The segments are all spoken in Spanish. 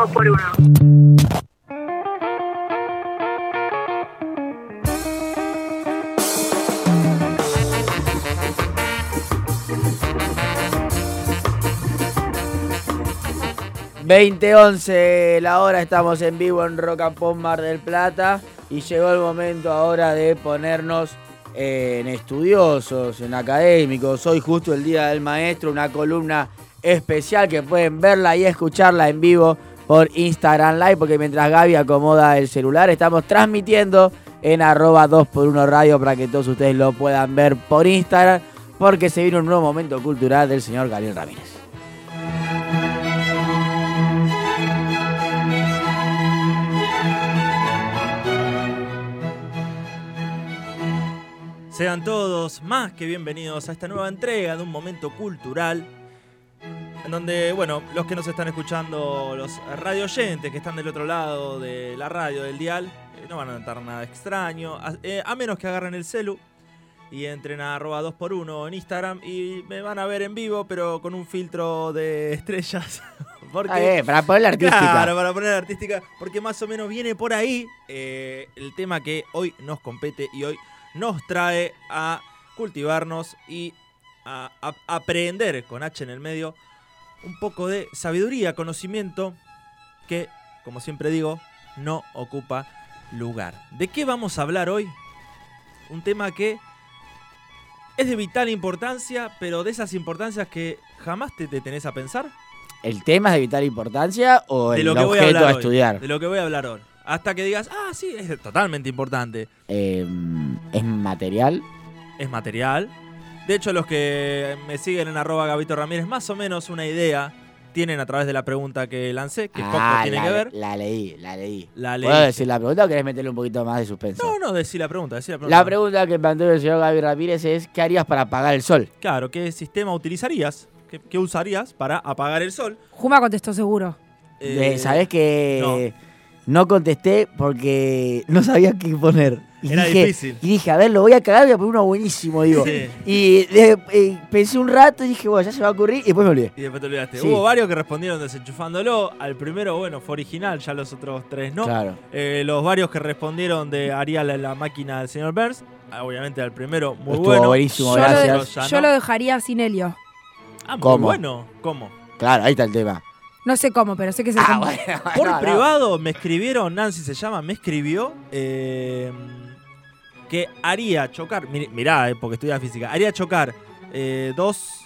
dos por uno. ...2011 la hora, estamos en vivo en Rock and Pop Mar del Plata... ...y llegó el momento ahora de ponernos en estudiosos, en académicos... ...hoy justo el Día del Maestro, una columna especial que pueden verla y escucharla en vivo por Instagram Live... ...porque mientras Gaby acomoda el celular, estamos transmitiendo en arroba 2x1 radio... ...para que todos ustedes lo puedan ver por Instagram... ...porque se viene un nuevo momento cultural del señor Gabriel Ramírez. Sean todos más que bienvenidos a esta nueva entrega de un momento cultural. En donde, bueno, los que nos están escuchando, los radio oyentes que están del otro lado de la radio, del dial, eh, no van a notar nada extraño. A, eh, a menos que agarren el celu y entren a arroba 2x1 en Instagram y me van a ver en vivo, pero con un filtro de estrellas. Porque, Ah, eh, para poner la artística. Claro, para poner la artística, porque más o menos viene por ahí eh, el tema que hoy nos compete y hoy nos trae a cultivarnos y a, a- aprender con H en el medio un poco de sabiduría, conocimiento que, como siempre digo, no ocupa lugar. ¿De qué vamos a hablar hoy? Un tema que es de vital importancia, pero de esas importancias que jamás te detenés a pensar. ¿El tema es de vital importancia o de el lo que voy a objeto hablar a hoy, estudiar? De lo que voy a hablar hoy. Hasta que digas, ah, sí, es totalmente importante. Eh, ¿Es material? Es material. De hecho, los que me siguen en arroba Gabito Ramírez, más o menos una idea tienen a través de la pregunta que lancé, que poco Ah, tiene la, que ver. la leí, la leí. La ¿Puedo leíste. decir la pregunta o querés meterle un poquito más de suspenso? No, no, decí la pregunta, decí la pregunta. La pregunta que planteó el señor Gaby Ramírez es ¿qué harías para apagar el sol? Claro, ¿qué sistema utilizarías? ¿Qué, qué usarías para apagar el sol? Juma contestó seguro. Eh, De- ¿Sabés que no. contesté porque no sabía qué poner? Y Era dije, difícil. Y dije, a ver, lo voy a cagar, voy a poner uno buenísimo, digo. Sí. Y de- eh, pensé un rato y dije, bueno, ya se va a ocurrir y después me olvidé. Y después te olvidaste. Sí. Hubo varios que respondieron desenchufándolo. Al primero, bueno, fue original, ya los otros tres no. Claro. Eh, los varios que respondieron de haría la, la máquina del señor Burns. Ah, Obviamente al primero, muy Estuvo bueno. buenísimo, Yo, gracias. lo, yo no. lo dejaría sin helio. Ah, muy ¿Cómo? bueno. ¿Cómo? Claro, ahí está el tema. No sé cómo, pero sé que se Ah, bueno, Por no, no. privado me escribieron, Nancy se llama, me escribió eh, que haría chocar, mir- mirá, eh, porque estudia física, haría chocar eh, dos,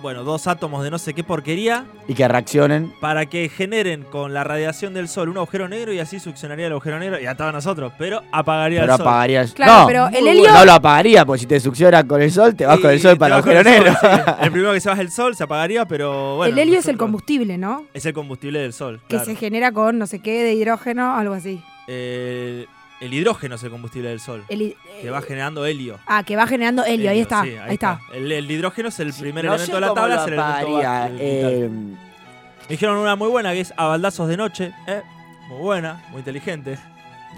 bueno, dos átomos de no sé qué porquería Y que reaccionen. para que generen con la radiación del sol un agujero negro y así succionaría el agujero negro y a todos nosotros, pero apagaría Pero el sol. apagaría el sol. Claro, no, pero el helio. no lo apagaría, porque si te succiona con el sol, te vas Y con el sol para el agujero el sol, negro. sí. El primero que se va es el sol, se apagaría, pero bueno. el helio es el combustible, ¿no? Es el combustible del sol. Que claro. se genera con no sé qué de hidrógeno, algo así. Eh, el hidrógeno es el combustible del sol. El Que va generando helio. Ah, que va generando helio, ahí está, sí, ahí, está. El, el hidrógeno es el primer No elemento de la tabla, es el elemento vital. eh, Me dijeron una muy buena que es a baldazos de noche. ¿eh? Muy buena, muy inteligente.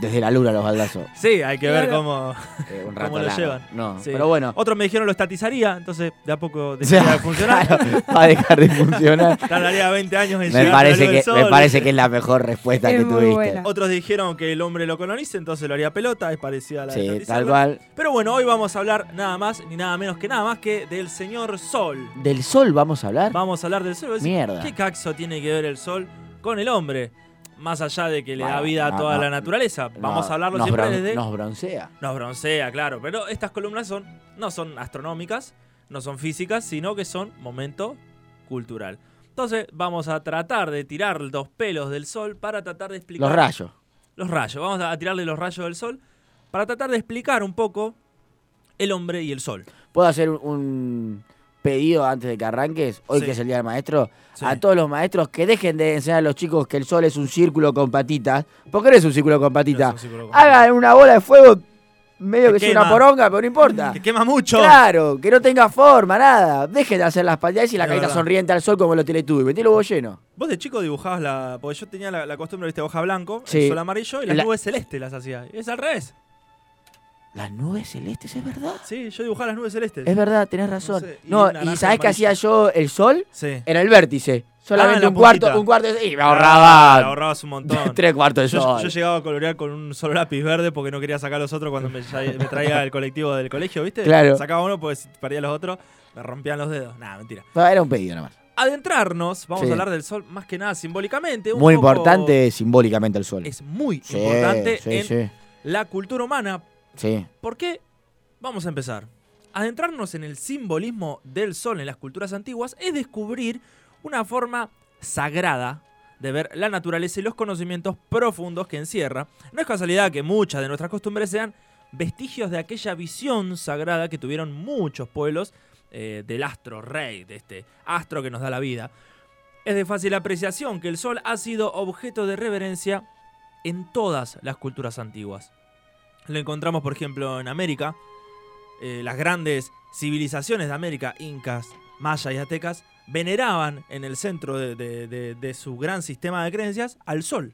Desde la luna los baldazos. Sí, hay que ver cómo. Eh, un ¿Cómo lo llevan? No, Sí. pero bueno. Otros me dijeron lo estatizaría, entonces de a poco O dejaría sea, de funcionar. claro, va a dejar de funcionar. Tardaría 20 años en me, llegar a la parece del que, sol. me parece que es la mejor respuesta Es que tuviste. buena. Otros dijeron que el hombre lo colonice, entonces lo haría pelota, es parecida a la de Sí, tal estatizarlo. cual. Pero bueno, hoy vamos a hablar nada más ni nada menos que nada más que del señor Sol. ¿Del sol vamos a hablar? Vamos a hablar del sol. Mierda. ¿Qué caxo tiene que ver el sol con el hombre? Más allá de que le da vida a toda no. la naturaleza. Vamos a hablarlo siempre desde. Nos broncea. Nos broncea, claro. Pero estas columnas son, no son astronómicas, no son físicas, sino que son momento cultural. Entonces, vamos a tratar de tirar dos pelos del sol para tratar de explicar. Los rayos. Los rayos. Vamos a tirarle los rayos del sol para tratar de explicar un poco el hombre y el sol. ¿Puedo hacer un pedido antes de que arranques? Hoy Sí. que es el día del maestro. Sí. A todos los maestros que dejen de enseñar a los chicos que el sol es un círculo con patitas. Porque no es un círculo con patitas. No es Hagan una bola de fuego medio Que que sea una poronga, pero no importa. Que quema mucho. Claro, que no tenga forma, nada. Dejen de hacer las patitas y la Es carita verdad. sonriente al sol como los teletubbies. Metí los llenos. Vos de chico dibujabas la. Porque yo tenía la, la costumbre, viste, hoja blanco, Sí. el sol amarillo y las La- nubes celestes las hacía. Es al revés. Las nubes celestes, ¿es verdad? Sí, yo dibujaba las nubes celestes. Es verdad, tenés razón. sé, y No, y ¿sabés qué hacía yo el sol? Sí. En el vértice. Solamente la un cuarto, un cuarto. Y me Ah, ahorraba ahorrabas un montón. tres cuartos de Yo, sol. yo llegaba a colorear con un solo lápiz verde porque no quería sacar los otros cuando me, me traía el colectivo del colegio, ¿viste? Claro. Sacaba uno porque si perdía los otros me rompían los dedos. Nada, mentira. No, era un pedido nomás. Adentrarnos, vamos Sí. a hablar del sol más que nada simbólicamente. un Muy poco- importante simbólicamente el sol. Es muy Sí, importante sí, en la cultura humana. Sí. ¿Por qué? Vamos a empezar. Adentrarnos en el simbolismo del sol en las culturas antiguas es descubrir una forma sagrada de ver la naturaleza y los conocimientos profundos que encierra. No es casualidad que muchas de nuestras costumbres sean vestigios de aquella visión sagrada que tuvieron muchos pueblos eh, del astro rey, de este astro que nos da la vida. Es de fácil apreciación que el sol ha sido objeto de reverencia en todas las culturas antiguas. Lo encontramos, por ejemplo, en América. Eh, las grandes civilizaciones de América, incas, mayas y aztecas, veneraban en el centro de, de- de- de su gran sistema de creencias al sol.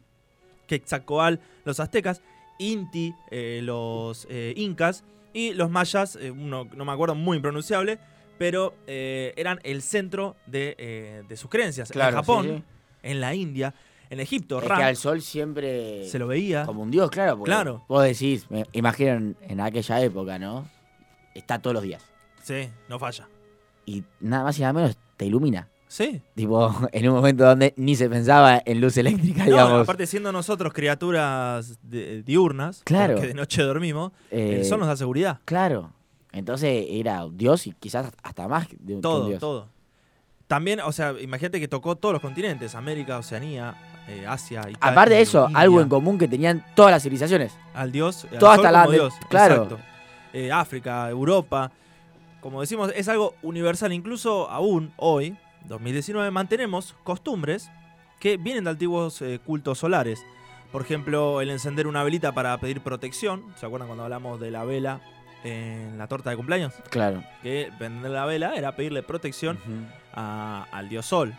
Quetzalcoatl, los aztecas, Inti, eh, los eh, incas, y los mayas, uno no me acuerdo, muy impronunciable, pero eran el centro de, de sus creencias. Claro, en Japón, sí, sí. en la India, en Egipto, Es que al sol siempre. se lo veía. Como un dios, claro. Claro. Vos decís, me imagino en, aquella época, ¿no? Está todos los días. Sí, no falla. Y nada más y nada menos te ilumina. Sí. Tipo, en un momento donde ni se pensaba en luz eléctrica, No, digamos. aparte siendo nosotros criaturas de- diurnas, Claro. que de noche dormimos, Eh, el sol nos da seguridad. Claro. Entonces era dios y quizás hasta más de un, que un Todo, dios. todo. También, o sea, imagínate que tocó todos los continentes, América, Oceanía, eh, Asia, Italia. Aparte de eso, India, algo en común que tenían todas las civilizaciones. Al dios, al hasta la de- dios, claro. Eh, África, Europa, como decimos, es algo universal. Incluso aún hoy, 2019, mantenemos costumbres que vienen de antiguos eh, cultos solares. Por ejemplo, el encender una velita para pedir protección. ¿Se acuerdan cuando hablamos de la vela en la torta de cumpleaños? Claro. Que prender la vela era pedirle protección a- al dios Sol.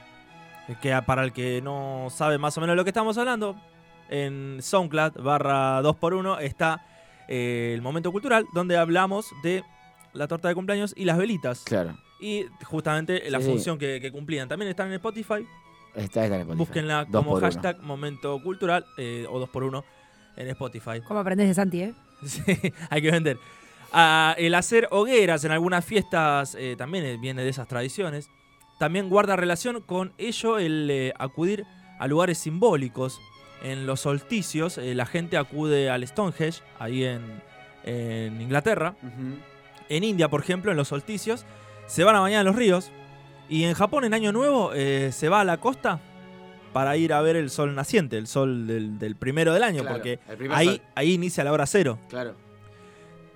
Que para el que no sabe más o menos de lo que estamos hablando, en SoundCloud barra 2x1 está eh, el momento cultural donde hablamos de la torta de cumpleaños y las velitas. Claro. Y justamente la Sí, sí. función que, que cumplían. También están en Spotify. Está, está en Spotify. Búsquenla Dos como por uno. hashtag momento cultural eh, o 2x1 en Spotify. ¿Cómo aprendes de Santi, eh? Sí, hay que vender. El hacer hogueras en algunas fiestas eh, también eh, viene de esas tradiciones. También guarda relación con ello el eh, acudir a lugares simbólicos. En los solsticios eh, la gente acude al Stonehenge, ahí en, en Inglaterra. En India, por ejemplo, en los solsticios, se van a bañar en los ríos. Y en Japón, en Año Nuevo, se va a la costa para ir a ver el sol naciente, el sol del, del primero del año, Claro, porque ahí, sol. ahí inicia la hora cero. Claro.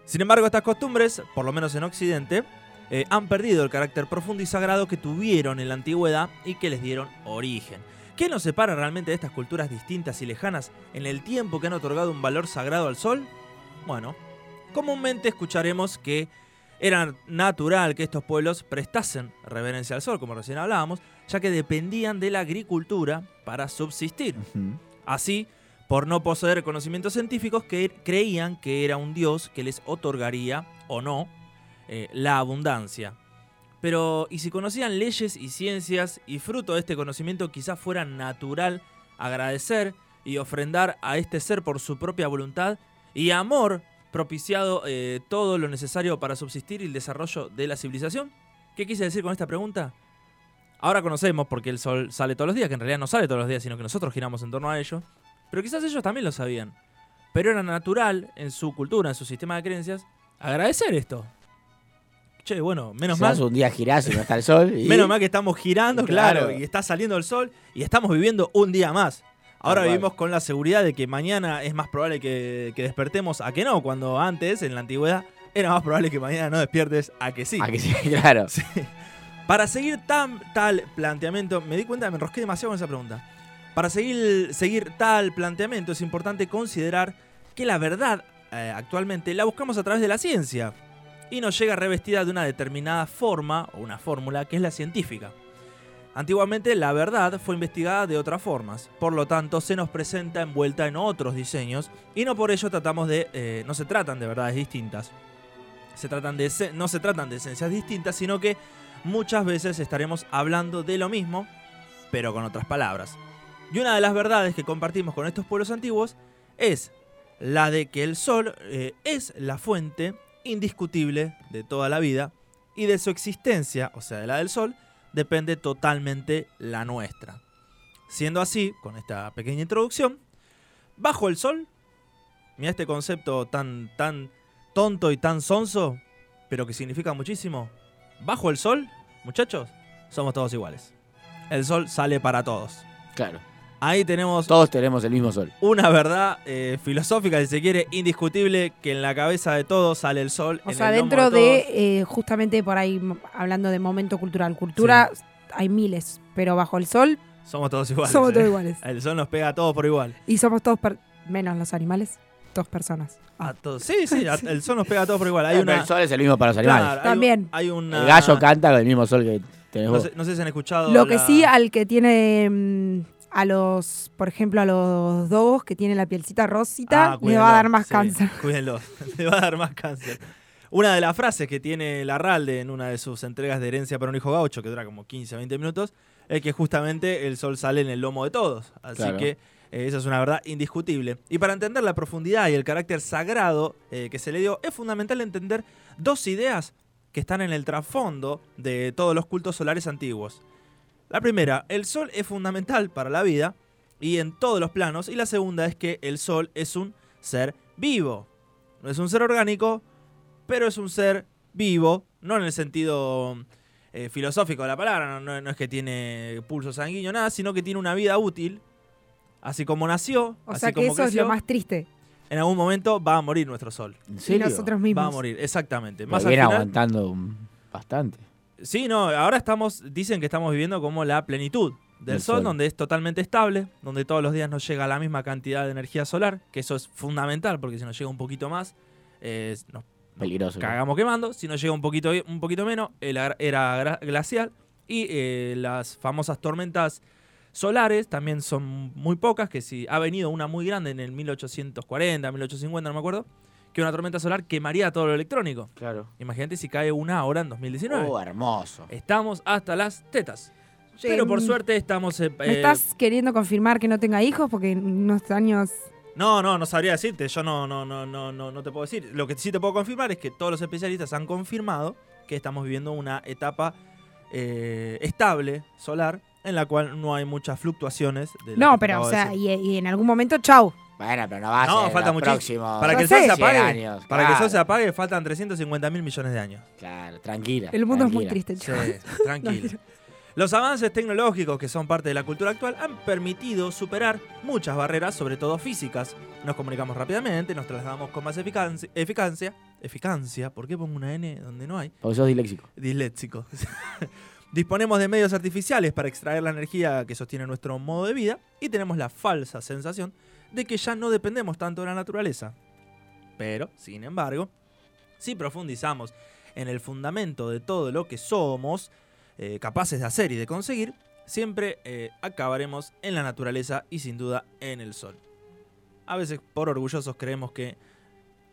Sin embargo, estas costumbres, por lo menos en Occidente, eh, han perdido el carácter profundo y sagrado que tuvieron en la antigüedad y que les dieron origen. ¿Qué nos separa realmente de estas culturas distintas y lejanas en el tiempo que han otorgado un valor sagrado al sol? Bueno, comúnmente escucharemos que era natural que estos pueblos prestasen reverencia al sol, como recién hablábamos, ya que dependían de la agricultura para subsistir. Así, por no poseer conocimientos científicos, que creían que era un dios que les otorgaría, o no, eh, la abundancia. Pero, ¿y si conocían leyes y ciencias y fruto de este conocimiento quizás fuera natural agradecer y ofrendar a este ser por su propia voluntad y amor propiciado eh, todo lo necesario para subsistir y el desarrollo de la civilización? ¿Qué quise decir con esta pregunta? Ahora conocemos porque el sol sale todos los días, que en realidad no sale todos los días, sino que nosotros giramos en torno a ello. Pero quizás ellos también lo sabían. Pero era natural en su cultura, en su sistema de creencias, agradecer esto. Che, bueno, menos mal. un día girás y no está el sol. y- Menos mal que estamos girando, claro. Claro. y está saliendo el sol y estamos viviendo un día más. Ahora vivimos con la seguridad de que mañana es más probable que, que despertemos a que no, cuando antes, en la antigüedad, era más probable que mañana no despiertes a que sí. Ah, que sí, claro. Sí. Para seguir tan, tal planteamiento, me di cuenta, me enrosqué demasiado con esa pregunta. Para seguir, seguir tal planteamiento es importante considerar que la verdad eh, actualmente la buscamos a través de la ciencia y nos llega revestida de una determinada forma o una fórmula que es la científica. Antiguamente la verdad fue investigada de otras formas, por lo tanto se nos presenta envuelta en otros diseños y no por ello tratamos de, eh, no se tratan de verdades distintas. Se tratan de, no se tratan de esencias distintas, sino que muchas veces estaremos hablando de lo mismo, pero con otras palabras. Y una de las verdades que compartimos con estos pueblos antiguos es la de que el sol eh, es la fuente indiscutible de toda la vida y de su existencia, o sea, de la del sol, depende totalmente la nuestra. Siendo así, con esta pequeña introducción, bajo el sol, mira este concepto tan, tan tonto y tan sonso, pero que significa muchísimo. Bajo el sol, muchachos, somos todos iguales. El sol sale para todos. Claro. Ahí tenemos Todos tenemos el mismo sol. una verdad eh, filosófica, si se quiere, indiscutible, que en la cabeza de todos sale el sol. O en sea, el dentro de, eh, justamente por ahí, hablando de momento cultural. Cultura hay miles, pero bajo el sol Somos todos iguales. somos ¿eh? todos iguales. El sol nos pega a todos por igual. Y somos todos, per- menos los animales, todos personas. A todos. Sí, sí, a- el sol nos pega a todos por igual. Hay una, El sol es el mismo para los animales. Claro, hay un- También. Hay una, El gallo canta con el mismo sol que No sé, no sé si han escuchado. Lo que sí, al que tiene mm, a los, por ejemplo, a los dogos que tienen la pielcita rosita, Ah, les va a dar más sí, cáncer. Cuídenlo, le va a dar más cáncer. Una de las frases que tiene Larralde en una de sus entregas de herencia para un hijo gaucho, que dura como 15 o 20 minutos, es que justamente el sol sale en el lomo de todos. Así Claro. que eh, esa es una verdad indiscutible. Y para entender la profundidad y el carácter sagrado eh, que se le dio, es fundamental entender dos ideas que están en el trasfondo de todos los cultos solares antiguos. La primera, el sol es fundamental para la vida y en todos los planos. Y la segunda es que el sol es un ser vivo. No es un ser orgánico, pero es un ser vivo, no en el sentido eh, filosófico de la palabra, no, no- no es que tiene pulso sanguíneo, nada, sino que tiene una vida útil. Así como nació, O así sea que como eso es lo más triste. en algún momento va a morir nuestro sol. ¿En Y serio? nosotros mismos. Va a morir, exactamente. Más al viene final- aguantando bastante. Sí, no, ahora estamos, dicen que estamos viviendo como la plenitud del sol, sol. donde es totalmente estable, donde todos los días nos llega la misma cantidad de energía solar, que eso es fundamental, porque si nos llega un poquito más, eh, nos Peligroso. cagamos quemando, si nos llega un poquito, un poquito menos, era glacial, y eh, las famosas tormentas solares también son muy pocas, que si ha venido una muy grande en el 1840, 1850, no me acuerdo, que una tormenta solar quemaría todo lo electrónico. Claro. Imagínate si cae una ahora en 2019. Oh, hermoso. Estamos hasta las tetas. Che, Pero por suerte estamos. eh, ¿Me eh, estás queriendo confirmar que no tenga hijos? Porque en unos años. No, no, no sabría decirte. Yo no, no, no, no, no, no te puedo decir. Lo que sí te puedo confirmar es que todos los especialistas han confirmado que estamos viviendo una etapa eh, estable solar en la cual no hay muchas fluctuaciones. de No, pero, o sea, y en algún momento, chau. Bueno, pero no va a No, ser falta los próximos Para que el sol se apague, 100 años, para que el sol se apague faltan 350 mil millones de años. Claro, tranquila. El mundo es muy tranquila. triste, Sí, chicos. tranquilo. Los avances tecnológicos que son parte de la cultura actual han permitido superar muchas barreras, sobre todo físicas. Nos comunicamos rápidamente, nos trasladamos con más eficacia. Eficacia. Eficacia. ¿Por qué pongo una N donde no hay? Porque sos disléxico. Disléxico. Disponemos de medios artificiales para extraer la energía que sostiene nuestro modo de vida y tenemos la falsa sensación de que ya no dependemos tanto de la naturaleza. Pero, sin embargo, si profundizamos en el fundamento de todo lo que somos eh, capaces de hacer y de conseguir, siempre eh, acabaremos en la naturaleza y sin duda en el sol. A veces por orgullosos creemos que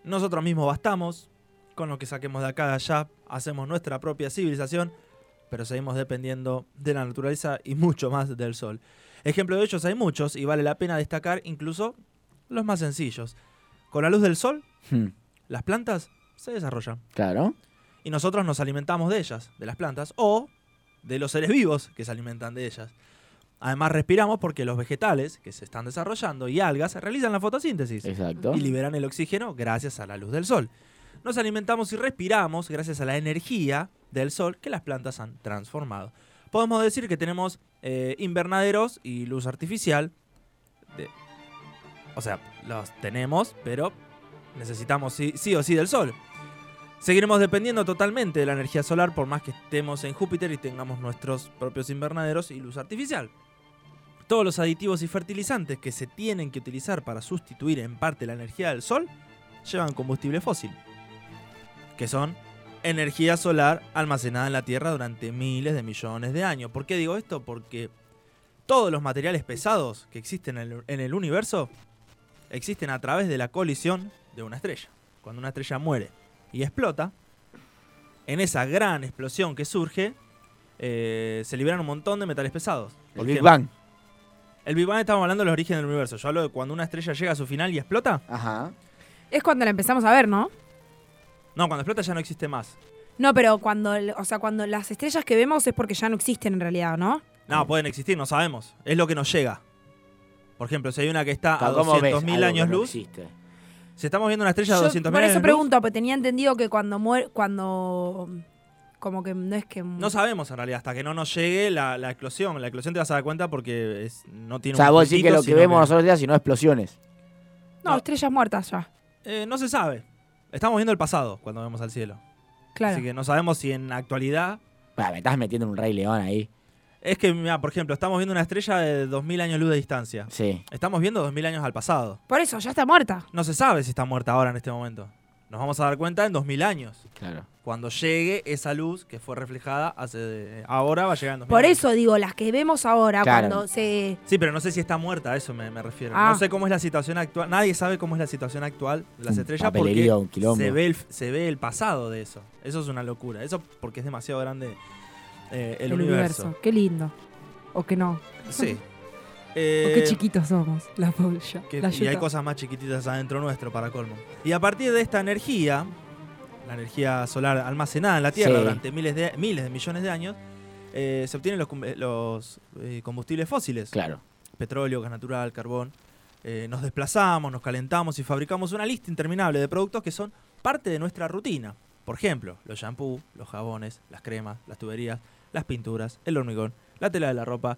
nosotros mismos bastamos, con lo que saquemos de acá de allá, hacemos nuestra propia civilización, pero seguimos dependiendo de la naturaleza y mucho más del sol. Ejemplo de ellos hay muchos y vale la pena destacar incluso los más sencillos. Con la luz del sol, Hmm, las plantas se desarrollan Claro. y nosotros nos alimentamos de ellas, de las plantas, o de los seres vivos que se alimentan de ellas. Además respiramos porque los vegetales que se están desarrollando y algas realizan la fotosíntesis Exacto. y liberan el oxígeno gracias a la luz del sol. Nos alimentamos y respiramos gracias a la energía del sol que las plantas han transformado. Podemos decir que tenemos eh, invernaderos y luz artificial. de- o sea, los tenemos, pero necesitamos sí, sí o sí del sol. Seguiremos dependiendo totalmente de la energía solar por más que estemos en Júpiter y tengamos nuestros propios invernaderos y luz artificial. Todos los aditivos y fertilizantes que se tienen que utilizar para sustituir en parte la energía del sol llevan combustible fósil, que son energía solar almacenada en la Tierra durante miles de millones de años. ¿Por qué digo esto? Porque todos los materiales pesados que existen en el, en el universo existen a través de la colisión de una estrella. Cuando una estrella muere y explota, en esa gran explosión que surge, eh, se liberan un montón de metales pesados. El Big Bang. El Big Bang estamos hablando del origen del universo. Yo hablo de cuando una estrella llega a su final y explota. Ajá. Es cuando la empezamos a ver, ¿no? No, cuando explota ya no existe más. No, pero cuando, o sea, cuando las estrellas que vemos es porque ya no existen en realidad, ¿no? No, pueden existir, no sabemos. Es lo que nos llega. Por ejemplo, si hay una que está a ¿Cómo ves 200.000 algo años que no luz, existe? si estamos viendo una estrella a Yo 200.000 por años eso luz, pregunto, porque tenía entendido que cuando muere, cuando como que no es que no sabemos en realidad, hasta que no nos llegue la, la explosión. La explosión te vas a dar cuenta porque es- no O tiene sea, un vos decís que lo que sino vemos nosotros ya, sino explosiones. no, no. estrellas muertas ya. Eh, no se sabe. Estamos viendo el pasado cuando vemos al cielo. Claro. Así que no sabemos si en la actualidad... Bah, me estás metiendo en un Rey León ahí. Es que, mira, por ejemplo, estamos viendo una estrella de 2.000 años luz de distancia. Sí. Estamos viendo 2.000 años al pasado. Por eso, ya está muerta. No se sabe si está muerta ahora en este momento. Nos vamos a dar cuenta en 2.000 años. Claro. Cuando llegue esa luz que fue reflejada hace... Ahora va a llegar en 2.000 Por años. eso digo, las que vemos ahora, Claro. cuando se. Sí, pero no sé si está muerta, a eso me, me refiero. Ah. No sé cómo es la situación actual. Nadie sabe cómo es la situación actual de las Un estrellas porque un se ve, el, se ve el pasado de eso. Eso es una locura. Eso porque es demasiado grande eh, el, universo. Qué lindo. O que no. Sí. o Eh, qué chiquitos somos. La polla. que- la y hay cosas más chiquititas adentro nuestro para colmo. Y a partir de esta energía, la energía solar almacenada en la Tierra Sí. durante miles de, miles de millones de años, eh, se obtienen los, cum- los, eh, combustibles fósiles. Claro. petróleo, gas natural, carbón. Eh, nos desplazamos, nos calentamos y fabricamos una lista interminable de productos que son parte de nuestra rutina. Por ejemplo, los shampoos, los jabones, las cremas, las tuberías, las pinturas, el hormigón, la tela de la ropa,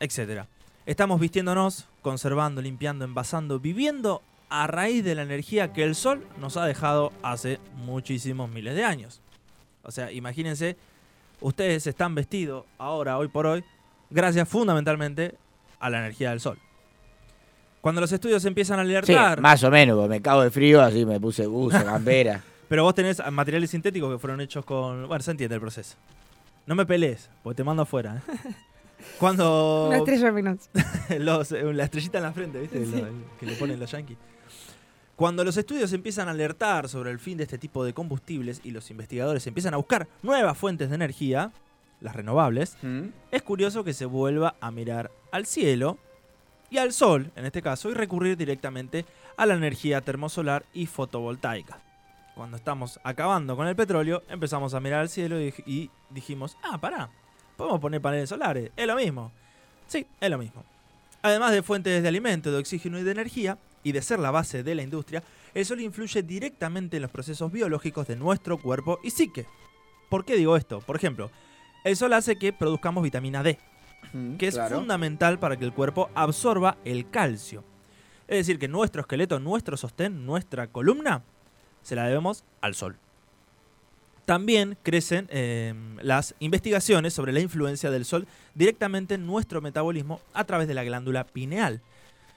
etc. Estamos vistiéndonos, conservando, limpiando, envasando, viviendo a raíz de la energía que el sol nos ha dejado hace muchísimos miles de años. O sea, imagínense, ustedes están vestidos ahora, hoy por hoy, gracias fundamentalmente a la energía del sol. Cuando los estudios empiezan a Sí, alertar, más o menos, porque me cago de frío, así me puse buzo, campera. pero vos tenés materiales sintéticos que fueron hechos con... Bueno, se entiende el proceso. No me pelees, porque te mando afuera. Cuando Una estrella menos. los- eh, la estrellita en la frente, ¿viste? Sí. Lo- el que le ponen los yankees. Cuando los estudios empiezan a alertar sobre el fin de este tipo de combustibles y los investigadores empiezan a buscar nuevas fuentes de energía, las renovables, es curioso que se vuelva a mirar al cielo y al sol, en este caso, y recurrir directamente a la energía termosolar y fotovoltaica. Cuando estamos acabando con el petróleo, empezamos a mirar al cielo y, y dijimos, ah, pará, podemos poner paneles solares, es lo mismo. Sí, es lo mismo. Además de fuentes de alimento, de oxígeno y de energía, y de ser la base de la industria, el sol influye directamente en los procesos biológicos de nuestro cuerpo y psique. ¿Por qué digo esto? Por ejemplo, el sol hace que produzcamos vitamina D, que es fundamental para que el cuerpo absorba el calcio. Es decir, que nuestro esqueleto, nuestro sostén, nuestra columna, se la debemos al sol. También crecen eh, las investigaciones sobre la influencia del sol directamente en nuestro metabolismo a través de la glándula pineal.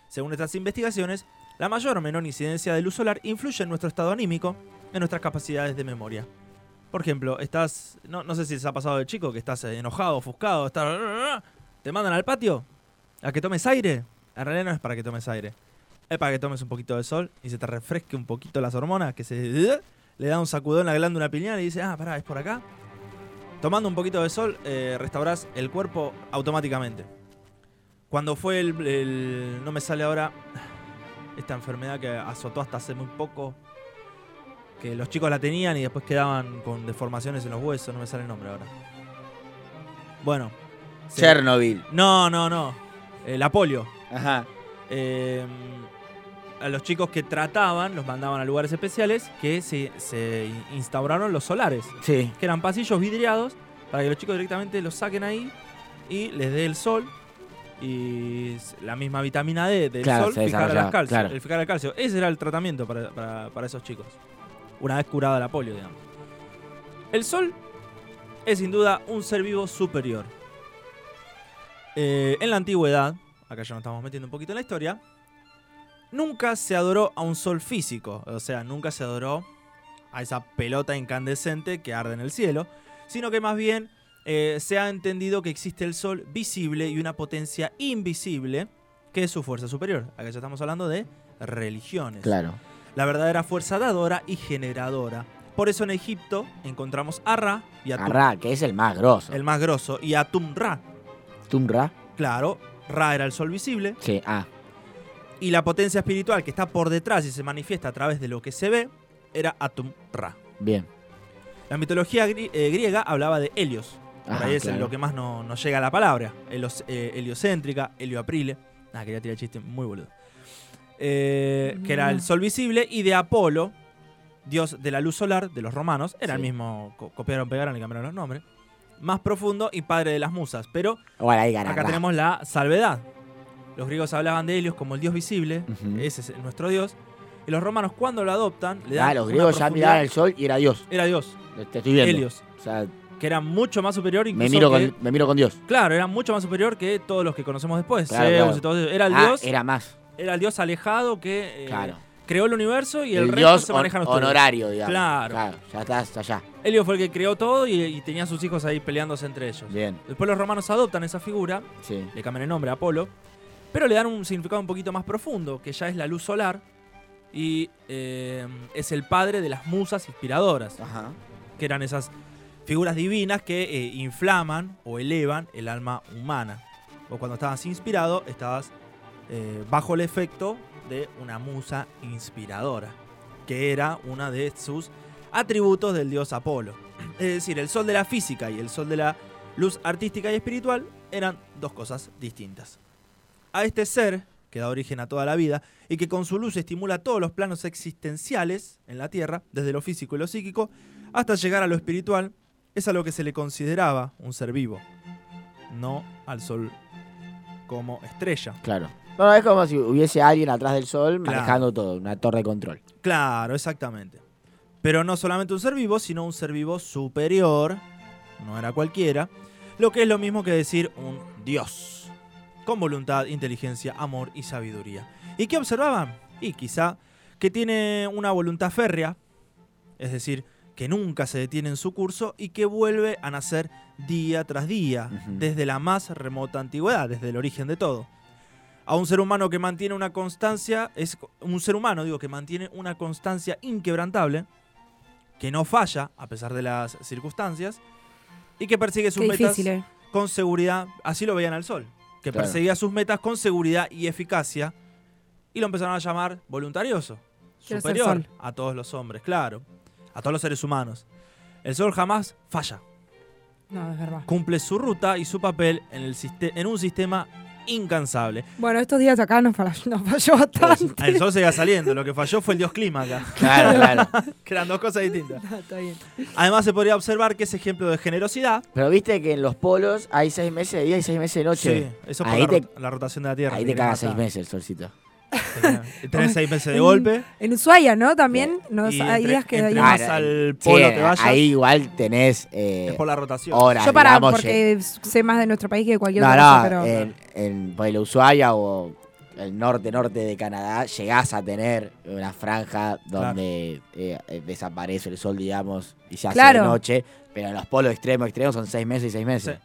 Según estas investigaciones, la mayor o menor incidencia de luz solar influye en nuestro estado anímico, en nuestras capacidades de memoria. Por ejemplo, estás, no, no sé si les ha pasado de chico, que estás enojado, ofuscado, estás, te mandan al patio a que tomes aire. En realidad no es para que tomes aire, es para que tomes un poquito de sol y se te refresque un poquito las hormonas, que se le da un sacudón en la glándula pineal y dice, ah, pará, es por acá. Tomando un poquito de sol, eh, restaurás el cuerpo automáticamente. Cuando fue el, el- No me sale ahora esta enfermedad que azotó hasta hace muy poco. Que los chicos la tenían y después quedaban con deformaciones en los huesos. No me sale el nombre ahora. Bueno. se- Chernobyl. No, no, no. Eh, la polio. Ajá. Eh, a los chicos que trataban los mandaban a lugares especiales que se, se instauraron los solares Sí. que eran pasillos vidriados para que los chicos directamente los saquen ahí y les dé el sol y la misma vitamina D del Claro, sol fijar, el calcio, claro. el fijar el calcio. Ese era el tratamiento para, para- para esos chicos. Una vez curada la polio, digamos. El sol es sin duda un ser vivo superior. Eh, en la antigüedad, acá ya nos estamos metiendo un poquito en la historia, nunca se adoró a un sol físico. O sea, nunca se adoró a esa pelota incandescente que arde en el cielo, sino que más bien eh, se ha entendido que existe el sol visible y una potencia invisible que es su fuerza superior. Acá ya estamos hablando de religiones. Claro. La verdadera fuerza dadora y generadora. Por eso en Egipto encontramos a Ra y a Tum, Arra, que es el más grosso. el más grosso, y a Tum-Ra, Tumra. Claro, Ra era el sol visible. Sí, ah, Y la potencia espiritual que está por detrás y se manifiesta a través de lo que se ve era Atum Ra. bien. La mitología gri- eh, griega hablaba de Helios. Por Ajá, ahí es claro. lo que más no- nos llega a la palabra. Helios- eh, heliocéntrica, helioaprile. Ah, quería tirar chiste muy boludo. Eh, que era el sol visible. Y de Apolo, dios de la luz solar de los romanos. Era el mismo, co- copiaron, pegaron y cambiaron los nombres. Más profundo y padre de las musas. Pero Bueno, ahí gana. acá tenemos la salvedad. Los griegos hablaban de Helios como el dios visible. Ese es nuestro dios. Y los romanos, cuando lo adoptan, le dan. Ah, los griegos ya miraban el sol y era Dios. Era dios, Te estoy viendo. Helios. O sea, Que era mucho más superior incluso me miro, que- con, me miro con Dios. Claro, era mucho más superior que todos los que conocemos después. Claro, eso. Era el ah, dios, era... era más. el dios alejado que eh, Claro. creó el universo y el, el resto Dios se manejan ustedes. honorario, digamos. Claro. Ya estás allá. Helio fue el que creó todo y, y tenía sus hijos ahí peleándose entre ellos. Bien. Después los romanos adoptan esa figura, Sí. le cambian el nombre a Apolo, pero le dan un significado un poquito más profundo, que ya es la luz solar y eh, es el padre de las musas inspiradoras. Ajá. que eran esas figuras divinas que eh, inflaman o elevan el alma humana. O cuando estabas inspirado, estabas eh, bajo el efecto de una musa inspiradora, que era una de sus atributos del dios Apolo. Es decir, el sol de la física y el sol de la luz artística y espiritual eran dos cosas distintas. A este ser, que da origen a toda la vida, y que con su luz estimula todos los planos existenciales en la Tierra, desde lo físico y lo psíquico, hasta llegar a lo espiritual, es a lo que se le consideraba un ser vivo, no al sol como estrella. Claro. No, es como si hubiese alguien atrás del sol Claro. manejando todo, una torre de control. Claro, exactamente. Pero no solamente un ser vivo, sino un ser vivo superior, no era cualquiera, lo que es lo mismo que decir un dios, con voluntad, inteligencia, amor y sabiduría. ¿Y qué observaban? Y quizá que tiene una voluntad férrea, es decir, que nunca se detiene en su curso y que vuelve a nacer día tras día, desde la más remota antigüedad, desde el origen de todo. A un ser humano que mantiene una constancia, es un ser humano, digo, que mantiene una constancia inquebrantable, que no falla a pesar de las circunstancias, y que persigue sus Qué metas difícil, ¿eh? con seguridad, así lo veían al sol, que Claro. perseguía sus metas con seguridad y eficacia, y lo empezaron a llamar voluntarioso, Quiero superior a todos los hombres, claro, a todos los seres humanos. El sol jamás falla, No, es verdad. cumple su ruta y su papel en, el en un sistema incansable. Bueno, estos días acá nos falló, nos falló bastante. El sol seguía saliendo, lo que falló fue el dios clima acá, Claro, claro. que eran dos cosas distintas. No, está bien. Además se podría observar que ese ejemplo de generosidad, Pero viste que en los polos hay seis meses de día y seis meses de noche. sí, eso por Ahí la, te- rot- la rotación de la Tierra. Ahí te cagas seis meses el solcito. Tenés seis meses de golpe. En Ushuaia, ¿no? También nos, y hay entre- días que... entre hay- más al Sí, polo te vayas, ahí igual tenés eh, es por la rotación. horas, Yo para, digamos, porque sé más de nuestro país que cualquier No, otra no, cosa, pero... en, en por el Ushuaia o el norte-norte de Canadá llegás a tener una franja donde eh, eh, desaparece el sol, digamos, y se hace Claro. de noche, pero en los polos extremos, extremos son seis meses y seis meses. Sí.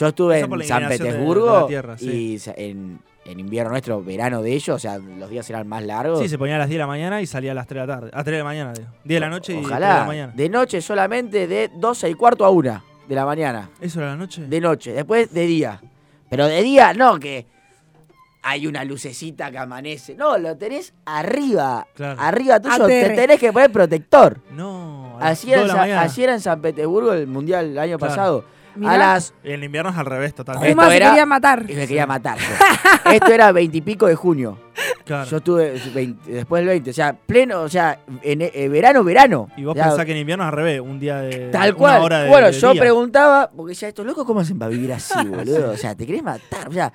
Yo estuve Eso por la en San inclinación de- de Petersburgo la Tierra, sí. y sa- en, en invierno nuestro, verano de ellos, o sea, los días eran más largos. Sí, se ponía a las 10 de la mañana y salía a las 3 de la tarde. A 3 de la mañana, digo. 10 de la noche y 3 de la Ojalá, mañana. de noche solamente de 12 y cuarto a 1 de la mañana. ¿Eso era la noche? De noche, después de día. Pero de día no, que hay una lucecita que amanece. No, lo tenés arriba. Claro. Arriba tuyo. Te tenés que poner protector. No, Así 2 era, en la Sa- mañana. así era en San Petersburgo el mundial el año Claro. pasado. Mirá, A las. Y en invierno es al revés, totalmente. Esto Kuma se era- quería matar. Y me quería matar. yo. Esto era veintipico de junio. Claro. Yo estuve 20 después del 20. O sea, pleno, o sea, en, eh, verano, verano. Y vos O sea, pensás que en invierno es al revés, un día de. Tal una cual. hora de- bueno, de yo día. preguntaba, porque decía, estos locos, ¿cómo hacen para vivir así, boludo? O sea, te querés matar. O sea,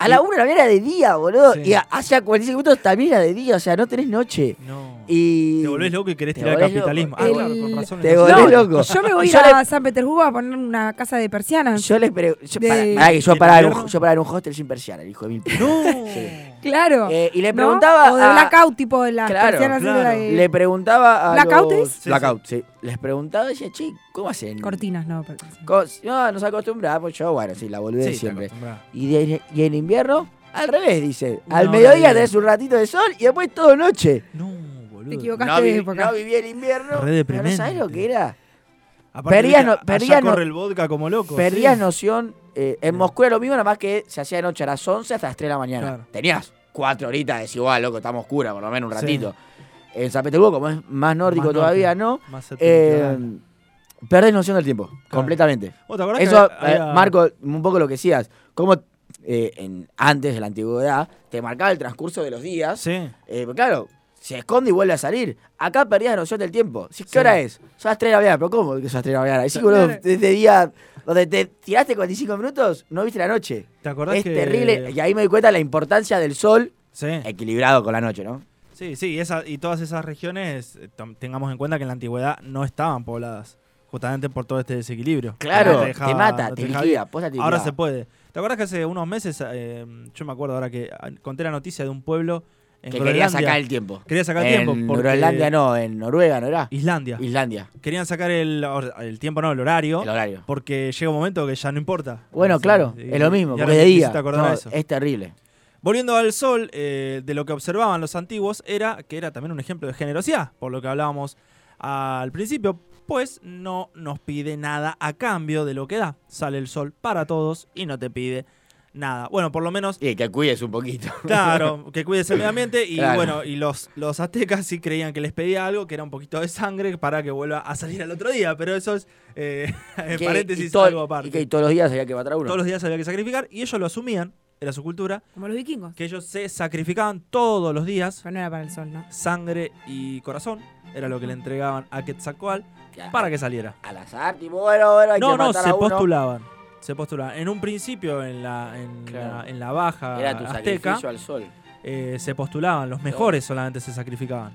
a la una de la mañana era de día, boludo. Sí. Y hacia 45 minutos también era de día, o sea, no tenés noche. No. Y. Te volvés loco y querés tirar el capitalismo. loco. Ah, claro, El- con razón. Te volvés No, loco. Yo me voy yo a le- San Petersburgo a poner una casa de persianas. Yo les pregunto. Yo, De- que yo ¿Y en paraba en, un, invierno? yo paraba en un hostel sin persiana, el hijo de mil. No. Claro. Eh, y le ¿no? preguntaba. O de a- blackout, tipo de las Claro, claro. de- Le preguntaba a. ¿Blackout los- es? Sí, Blackout, sí. Les preguntaba, decía, che, ¿cómo hacen? Cortinas, no. pero- Co- No, nos acostumbramos, yo, bueno, sí, la volví Sí, siempre. Y, de- y en invierno, al revés, dice. Al No, mediodía no, tenés un ratito de sol y después todo noche. No, boludo. Te equivocaste No, de vi- época. no viví el invierno. Re pero deprimente. ¿Sabés lo que era? Aparte, Perdías no- perdías no- corre el vodka como loco. Perdías sí. noción eh, en Moscú era lo mismo, nada más que se hacía de noche a las 11 hasta las 3 de la mañana. Claro. Tenías cuatro horitas, es igual, loco, estamos oscura, por lo menos un Sí. ratito. En San Petersburgo, como es más nórdico Más todavía, norte, ¿no? Más Eh, perdés noción del tiempo, completamente. ¿Vos te Eso, que eh, había- Marco, un poco lo que decías, como eh, en, antes de la antigüedad te marcaba el transcurso de los días. Sí. Eh, claro, se esconde y vuelve a salir. Acá perdías noción del tiempo. Sí, ¿Qué Sí. hora es? Son las 3 de la mañana, pero ¿cómo que son las 3 de la mañana? Y sí, boludo, desde día donde te tiraste 45 minutos, no viste la noche. ¿Te acordás Es que- terrible. Y ahí me doy cuenta de la importancia del sol Sí. equilibrado con la noche, ¿no? Sí, sí, esa- y todas esas regiones, eh, tengamos en cuenta que en la antigüedad no estaban pobladas, justamente por todo este desequilibrio. Claro, te, dejaba- mata, no te te Ahora liquida. se puede. ¿Te acuerdas que hace unos meses, eh, yo me acuerdo ahora que ah, conté la noticia de un pueblo en Que quería Groenlandia. sacar el tiempo. Quería sacar el en tiempo. Groenlandia no, en Noruega, ¿no era? Islandia. Islandia, Querían sacar el, el tiempo, no, el horario. el horario. Porque llega un momento que ya no importa. Bueno, claro, y- es lo mismo, porque de día. No, de eso. es terrible. Volviendo al sol, eh, de lo que observaban los antiguos era que era también un ejemplo de generosidad, por lo que hablábamos al principio, pues no nos pide nada a cambio de lo que da. Sale el sol para todos y no te pide nada. Bueno, por lo menos, Y que cuides un poquito. claro, que cuides el medio ambiente y Claro. bueno, y los, los aztecas sí creían que les pedía algo, que era un poquito de sangre para que vuelva a salir al otro día, pero eso es, eh, en paréntesis, todo- algo aparte. Y que todos los días había que matar a uno. Todos los días había que sacrificar y ellos lo asumían, era su cultura, Como los vikingos. que ellos se sacrificaban todos los días Pero no era para el sol, ¿no? sangre y corazón, era lo que le entregaban a Quetzalcoatl para que saliera. Al azar, tipo, bueno, bueno, hay No, que no, se a uno. postulaban. Se postulaban. En un principio, en la, en Claro. la, en la baja Era tu azteca, sacrificio al sol. eh, se postulaban. Los mejores solamente se sacrificaban.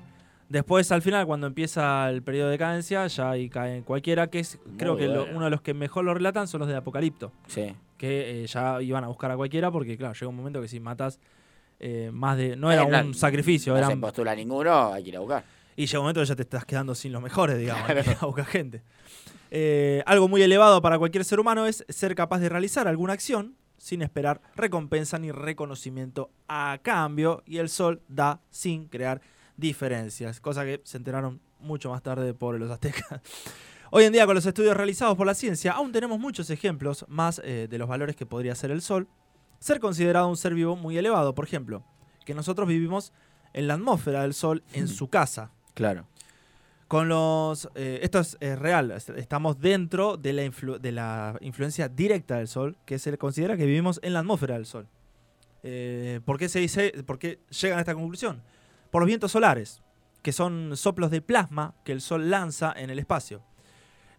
Después, al final, cuando empieza el periodo de decadencia, ya ahí caen cualquiera, que es, creo que lo- uno de los que mejor lo relatan son los de Apocalipto. Sí. que eh, ya iban a buscar a cualquiera porque, claro, llega un momento que si matas eh, más de... No era no- un sacrificio, No se eran... postula ninguno, hay que ir a buscar. Y llega un momento que ya te estás quedando sin los mejores, digamos, hay que ir a buscar gente. Eh, algo muy elevado para cualquier ser humano es ser capaz de realizar alguna acción sin esperar recompensa ni reconocimiento a cambio y el sol da sin crear diferencias, cosa que se enteraron mucho más tarde por los aztecas. Hoy en día, con los estudios realizados por la ciencia, aún tenemos muchos ejemplos más eh, de los valores que podría ser el Sol. Ser considerado un ser vivo muy elevado, por ejemplo, que nosotros vivimos en la atmósfera del Sol en su casa. Claro. Con los. eh, esto es, real. es- Estamos dentro de la, influ- de la influencia directa del Sol, que se considera que vivimos en la atmósfera del Sol. Eh, ¿Por qué se dice? ¿Por qué llegan a esta conclusión? Por los vientos solares, que son soplos de plasma que el Sol lanza en el espacio.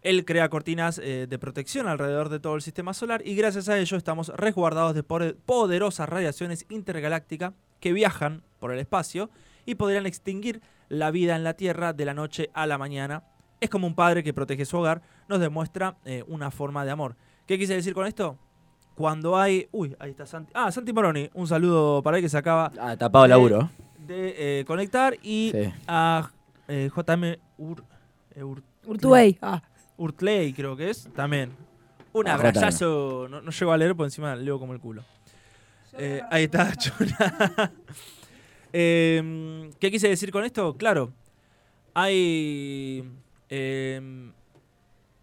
Él crea cortinas eh, de protección alrededor de todo el sistema solar y gracias a ello estamos resguardados de poderosas radiaciones intergalácticas que viajan por el espacio y podrían extinguir la vida en la Tierra de la noche a la mañana. Es como un padre que protege su hogar, nos demuestra eh, una forma de amor. ¿Qué quise decir con esto? Cuando hay... Uy, ahí está Santi. Ah, Santi Moroni, un saludo para él que se acaba Ah, tapado el Eh, laburo. de eh, conectar. Y Sí. a eh, JM Ur, eh, Ur-. Ah. Urtley, creo que es, también. Un Ah, abrazazo. No, no llego a leer por encima leo como el culo. Eh, ahí está, chula. Eh, ¿Qué quise decir con esto? Claro, hay. eh,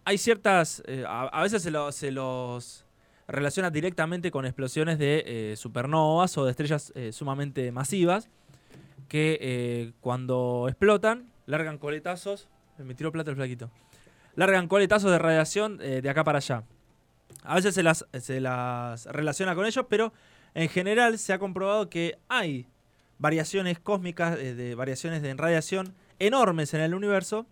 hay ciertas. eh, a, veces se, lo- se los relaciona directamente con explosiones de eh, supernovas o de estrellas eh, sumamente masivas que cuando explotan largan coletazos. Me tiró plata el flaquito. Largan coletazos de radiación de acá para allá. A veces se las, se las relaciona con ellos, pero en general se ha comprobado que hay variaciones cósmicas, eh, de variaciones de radiación enormes en el universo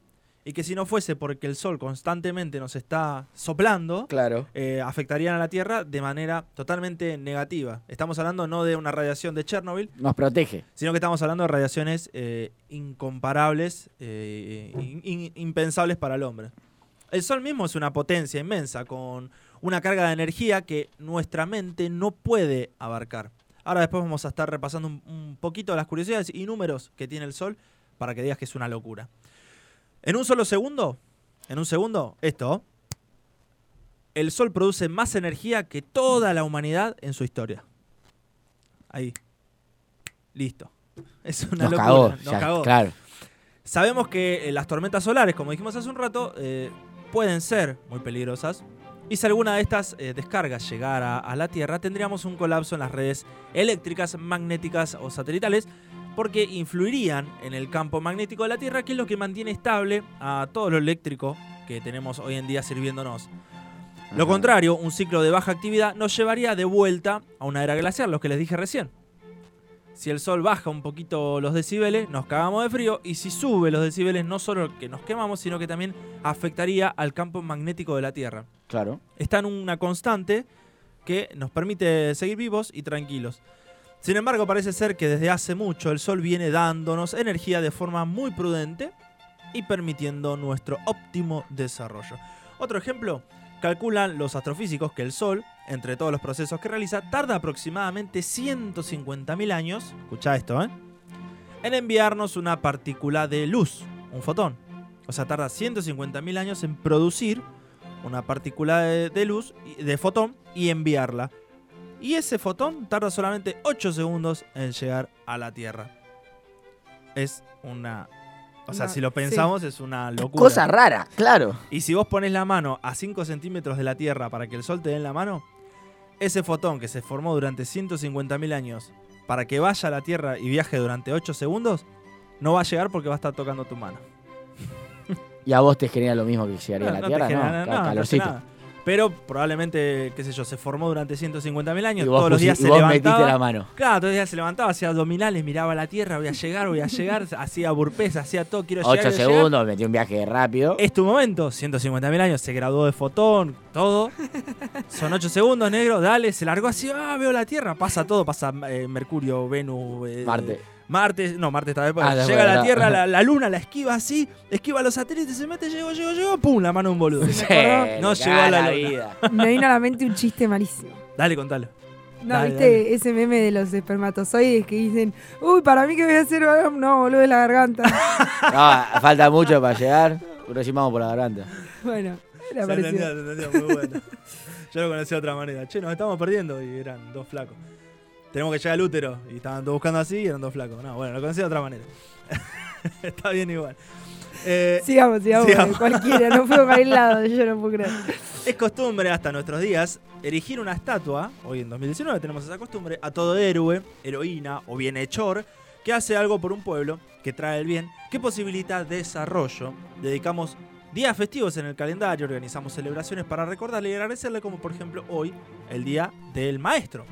y que si no fuese porque el Sol constantemente nos está soplando, Claro. eh, afectarían a la Tierra de manera totalmente negativa. Estamos hablando no de una radiación de Chernobyl, Nos protege. sino que estamos hablando de radiaciones eh, incomparables, eh, in- in- impensables para el hombre. El Sol mismo es una potencia inmensa, con una carga de energía que nuestra mente no puede abarcar. Ahora después vamos a estar repasando un, un poquito las curiosidades y números que tiene el Sol para que digas que es una locura. En un solo segundo, en un segundo, esto, el Sol produce más energía que toda la humanidad en su historia. Ahí. Listo. Es una Nos locura. cagó. Nos ya, cagó. Claro. Sabemos que eh, las tormentas solares, como dijimos hace un rato, eh, pueden ser muy peligrosas Y si alguna de estas eh, descargas llegara a la Tierra, tendríamos un colapso en las redes eléctricas, magnéticas o satelitales, porque influirían en el campo magnético de la Tierra, que es lo que mantiene estable a todo lo eléctrico que tenemos hoy en día sirviéndonos. Lo contrario, un ciclo de baja actividad nos llevaría de vuelta a una era glacial, lo que les dije recién. Si el sol baja un poquito los decibeles, nos cagamos de frío. Y si sube los decibeles, no solo que nos quemamos, sino que también afectaría al campo magnético de la Tierra. Claro. Está en una constante que nos permite seguir vivos y tranquilos. Sin embargo, parece ser que desde hace mucho el Sol viene dándonos energía de forma muy prudente y permitiendo nuestro óptimo desarrollo. Otro ejemplo, calculan los astrofísicos que el Sol, entre todos los procesos que realiza, tarda aproximadamente 150.000 años, escucha esto, ¿eh? en enviarnos una partícula de luz, un fotón. O sea, tarda 150.000 años en producir una partícula de, de luz, y- de fotón, y enviarla. Y ese fotón tarda solamente 8 segundos en llegar a la Tierra. Es una... O sea, si lo sí. pensamos, es una locura. Cosa rara, claro. Y si vos pones la mano a 5 centímetros de la Tierra para que el Sol te dé en la mano, ese fotón que se formó durante 150.000 años para que vaya a la Tierra y viaje durante 8 segundos, no va a llegar porque va a estar tocando tu mano. Y a vos te genera lo mismo que llegaría a la Tierra, genera ¿no? no, no calorcito. nada. Pero probablemente, qué sé yo, se formó durante 150.000 años, y todos los días y se vos levantaba. metiste la mano. Claro, todos los días se levantaba, hacía abdominales, miraba la tierra, voy a llegar, voy a llegar, hacía burpés, hacía todo, quiero llegar. Ocho quiero llegar. segundos, metí un viaje rápido. Es tu momento, 150.000 años, se graduó de fotón, todo. Son 8 segundos, negro, dale, se largó así, ah, veo la Tierra, pasa todo, pasa eh, Mercurio, Venus, eh, Marte. Marte, no, Marte está después. Ah, después, Llega a la. Tierra, la, la luna la esquiva así, esquiva los satélites, se mete, llegó, llegó, llegó, pum, la mano de un boludo. Sí, No le llegó a la luna. vida. Me vino a la mente un chiste malísimo. Dale, contalo. No, Dale, ¿viste dale. ese meme de los espermatozoides que dicen, uy, para mí que voy a hacer, no, boludo, de la garganta? No, falta mucho para llegar, pero sí vamos por la garganta. bueno, Se era parecido. entendió, se entendió, muy bueno. Yo lo conocí de otra manera. Che, nos estamos perdiendo y eran dos flacos. Tenemos que llegar al útero y estaban todos buscando así y eran dos flacos. No, bueno, lo conocí de otra manera. Está bien igual. Eh, Sigamos, sigamos, Sigamos. cualquiera, no fue para el lado, yo no puedo creer. Es costumbre hasta nuestros días erigir una estatua, hoy en 2019 tenemos esa costumbre, a todo héroe, heroína o bienhechor que hace algo por un pueblo, que trae el bien, que posibilita desarrollo. Dedicamos días festivos en el calendario, organizamos celebraciones para recordarle y agradecerle, como por ejemplo hoy, el Día del Maestro.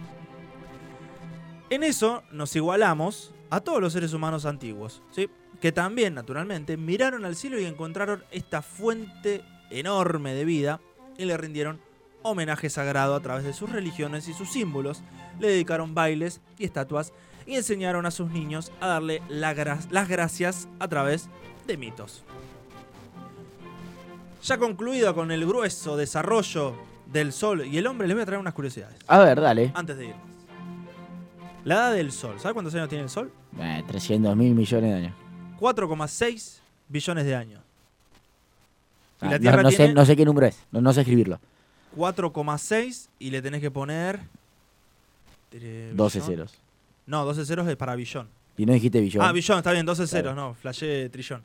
En eso nos igualamos a todos los seres humanos antiguos, ¿sí? que también, naturalmente, miraron al cielo y encontraron esta fuente enorme de vida y le rindieron homenaje sagrado a través de sus religiones y sus símbolos, le dedicaron bailes y estatuas y enseñaron a sus niños a darle la gra- las gracias a través de mitos. Ya concluido con el grueso desarrollo del Sol y el hombre, les voy a traer unas curiosidades A ver, dale. antes de irnos. La edad del Sol, ¿sabe cuántos años tiene el Sol? Eh, 300 mil millones de años. 4,6 billones de años. Y Ah, la no, Tierra no sé, tiene no sé qué número es, no, no sé escribirlo. 4,6 y le tenés que poner... eh, 12 billón. ceros. No, 12 ceros es para billón. Y no dijiste billón. Ah, billón, está bien, 12 ceros, Claro. no, flashé trillón.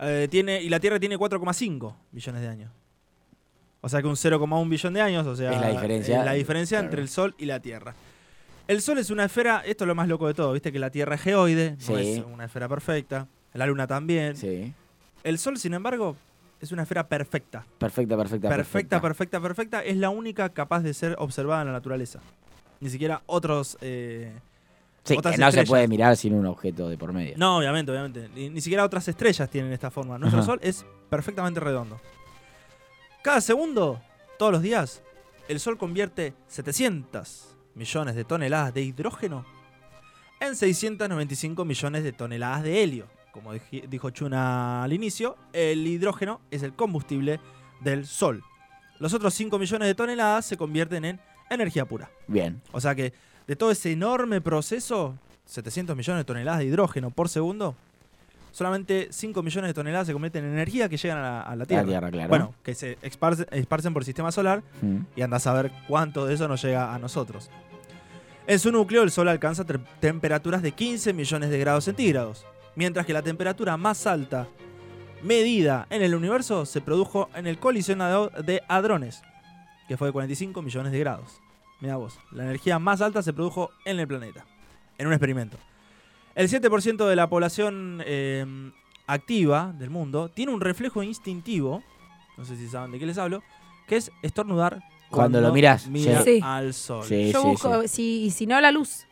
Eh, tiene, y la Tierra tiene 4,5 billones de años. O sea que un 0,1 billón de años, o sea, Es la diferencia. es la diferencia Claro. entre el Sol y la Tierra. El Sol es una esfera, esto es lo más loco de todo, viste que la Tierra es geoide, no es una esfera perfecta, la Luna también. Sí. El Sol, sin embargo, es una esfera perfecta. Perfecta, perfecta, Perfecta, perfecta, perfecta. Es la única capaz de ser observada en la naturaleza. Ni siquiera otros... eh, Sí, otras que no se puede mirar sin un objeto de por medio. No, obviamente, obviamente. Ni, ni siquiera otras estrellas tienen esta forma. Nuestro Ajá. Sol es perfectamente redondo. Cada segundo, todos los días, el Sol convierte 700 millones de toneladas de hidrógeno en 695 millones de toneladas de helio. Como dij- dijo Chuna al inicio, el hidrógeno es el combustible del Sol. Los otros 5 millones de toneladas se convierten en energía pura. Bien. O sea que de todo ese enorme proceso, 700 millones de toneladas de hidrógeno por segundo, solamente 5 millones de toneladas se convierten en energía que llegan a la, a la Tierra. La Tierra, claro. Bueno, que se esparce- esparcen por el sistema solar Mm. y anda a saber cuánto de eso nos llega a nosotros. En su núcleo, el Sol alcanza temperaturas de 15 millones de grados centígrados, mientras que la temperatura más alta medida en el universo se produjo en el colisionador de hadrones, que fue de 45 millones de grados. Mira vos, la energía más alta se produjo en el planeta, en un experimento. El 7% de la población eh, activa del mundo tiene un reflejo instintivo, no sé si saben de qué les hablo, que es estornudar Cuando lo mirás, mira sí. al sol. Sí, Yo sí, busco, si, y si no, la luz.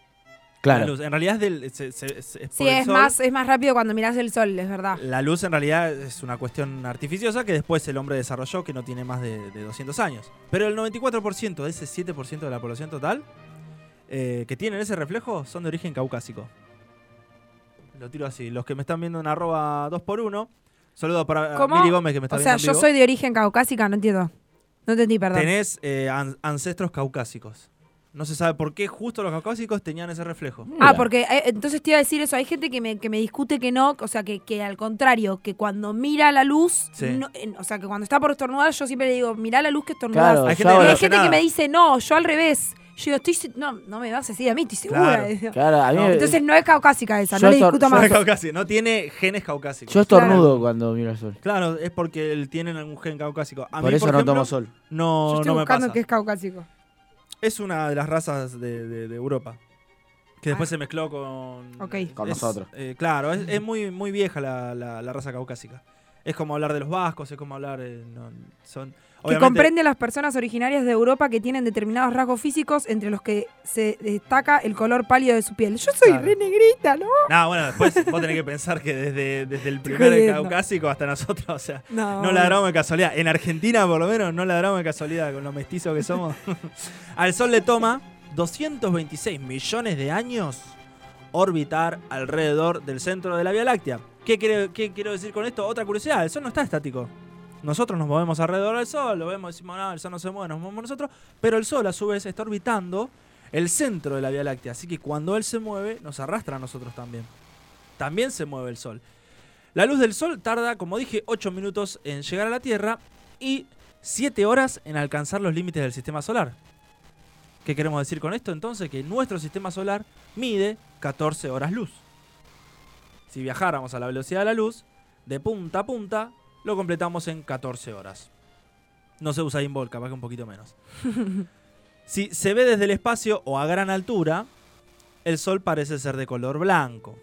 Claro. La luz, En realidad es, del, se- se- se- es Sí, por el es sol. más, es más rápido cuando mirás el sol, es verdad. La luz en realidad es una cuestión artificiosa que después el hombre desarrolló que no tiene más de, de 200 años. Pero el 94% de ese 7% de la población total eh, que tienen ese reflejo son de origen caucásico. Lo tiro así. Los que me están viendo en arroba 2x1. Saludos para ¿Cómo? Miri Gómez que me está O sea, viendo yo vivo. soy de origen caucásica, no entiendo. No entendí, perdón. Tenés eh, an- ancestros caucásicos. No se sabe por qué justo los caucásicos tenían ese reflejo. Ah, Mira. porque eh, entonces te iba a decir eso. Hay gente que me, que me discute que no, o sea, que, que al contrario, que cuando mira la luz, Sí. no- en- o sea, que cuando está por estornudar, yo siempre le digo, mira la luz que estornudas. Claro, Hay gente que hay gente me dice, no, yo al revés. Yo digo, estoy, se- no, no me vas a decir a mí, estoy segura. Claro. de eso. Claro, a mí No, me- Entonces no es caucásica esa, Yo no le discuto yo No más. es caucásico, no tiene genes caucásicos. yo estornudo cuando miro el sol. Claro, es porque él tienen algún gen caucásico. A por mí, eso por no ejemplo, tomo sol. No, Yo estoy no me buscando pasa. que es caucásico. Es una de las razas de, de- de Europa. Que después se mezcló con. Ok. Con es- nosotros. eh, claro, es, es muy, muy vieja la, la- la raza caucásica. Es como hablar de los vascos, es como hablar. eh, no, son, Que comprende a las personas originarias de Europa que tienen determinados rasgos físicos, entre los que se destaca el color pálido de su piel. Yo soy Claro. re negrita, ¿no? No, bueno, después vos tenés que pensar que desde, desde el primer caucásico hasta nosotros, o sea, No. no ladramos de casualidad. En Argentina, por lo menos, no ladramos de casualidad con lo mestizos que somos. Al Sol le toma 226 millones de años orbitar alrededor del centro de la Vía Láctea. ¿Qué, quiere- qué quiero decir con esto? Otra curiosidad, el Sol no está estático. Nosotros nos movemos alrededor del Sol, lo vemos, decimos, no, el Sol no se mueve, nos movemos nosotros, pero el Sol a su vez está orbitando el centro de la Vía Láctea, así que cuando él se mueve, nos arrastra a nosotros también. También se mueve el Sol. La luz del Sol tarda, como dije, 8 minutos en llegar a la Tierra y 7 horas en alcanzar los límites del sistema solar. ¿Qué queremos decir con esto? Entonces que nuestro sistema solar mide 14 horas luz. Si viajáramos a la velocidad de la luz, de punta a punta, lo completamos en 14 horas. No se usa Bolt, capaz que un poquito menos. si se ve desde el espacio o a gran altura, el Sol parece ser de color blanco.